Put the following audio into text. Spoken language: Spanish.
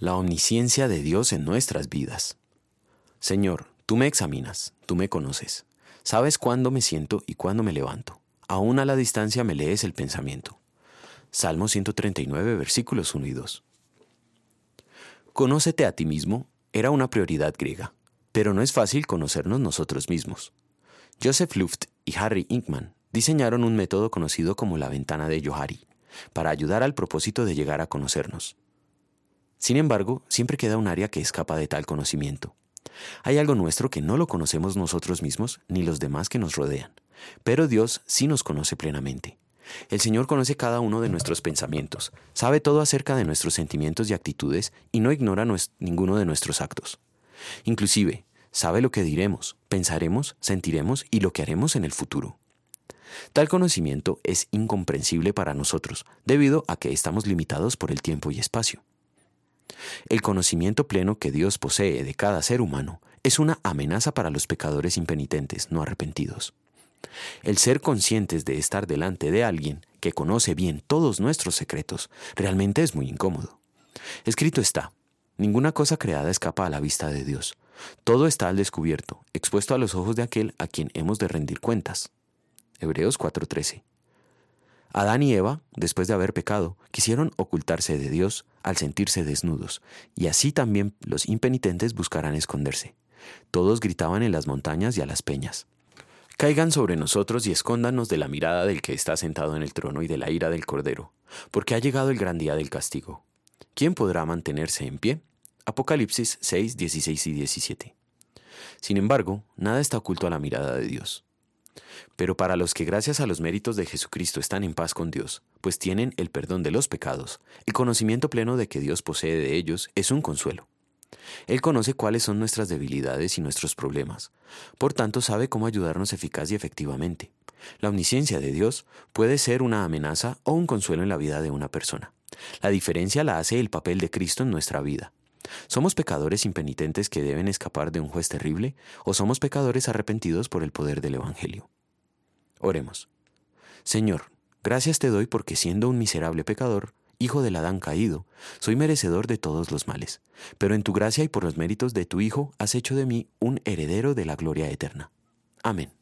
La omnisciencia de Dios en nuestras vidas. Señor, tú me examinas, tú me conoces. Sabes cuándo me siento y cuándo me levanto. Aún a la distancia me lees el pensamiento. Salmo 139, versículos 1 y 2. Conócete a ti mismo era una prioridad griega, pero no es fácil conocernos nosotros mismos. Joseph Luft y Harry Inkman diseñaron un método conocido como la ventana de Johari para ayudar al propósito de llegar a conocernos. Sin embargo, siempre queda un área que escapa de tal conocimiento. Hay algo nuestro que no lo conocemos nosotros mismos ni los demás que nos rodean, pero Dios sí nos conoce plenamente. El Señor conoce cada uno de nuestros pensamientos, sabe todo acerca de nuestros sentimientos y actitudes y no ignora ninguno de nuestros actos. Inclusive, sabe lo que diremos, pensaremos, sentiremos y lo que haremos en el futuro. Tal conocimiento es incomprensible para nosotros, debido a que estamos limitados por el tiempo y espacio. El conocimiento pleno que Dios posee de cada ser humano es una amenaza para los pecadores impenitentes no arrepentidos. El ser conscientes de estar delante de alguien que conoce bien todos nuestros secretos realmente es muy incómodo. Escrito está, ninguna cosa creada escapa a la vista de Dios. Todo está al descubierto, expuesto a los ojos de aquel a quien hemos de rendir cuentas. Hebreos 4:13. Adán y Eva, después de haber pecado, quisieron ocultarse de Dios al sentirse desnudos, y así también los impenitentes buscarán esconderse. Todos gritaban en las montañas y a las peñas. Caigan sobre nosotros y escóndanos de la mirada del que está sentado en el trono y de la ira del Cordero, porque ha llegado el gran día del castigo. ¿Quién podrá mantenerse en pie? Apocalipsis 6, 16 y 17. Sin embargo, nada está oculto a la mirada de Dios. Pero para los que gracias a los méritos de Jesucristo están en paz con Dios, pues tienen el perdón de los pecados, el conocimiento pleno de que Dios posee de ellos es un consuelo. Él conoce cuáles son nuestras debilidades y nuestros problemas, por tanto sabe cómo ayudarnos eficaz y efectivamente. La omnisciencia de Dios puede ser una amenaza o un consuelo en la vida de una persona. La diferencia la hace el papel de Cristo en nuestra vida. ¿Somos pecadores impenitentes que deben escapar de un juez terrible o somos pecadores arrepentidos por el poder del Evangelio? Oremos. Señor, gracias te doy porque siendo un miserable pecador, hijo del Adán caído, soy merecedor de todos los males, pero en tu gracia y por los méritos de tu Hijo has hecho de mí un heredero de la gloria eterna. Amén.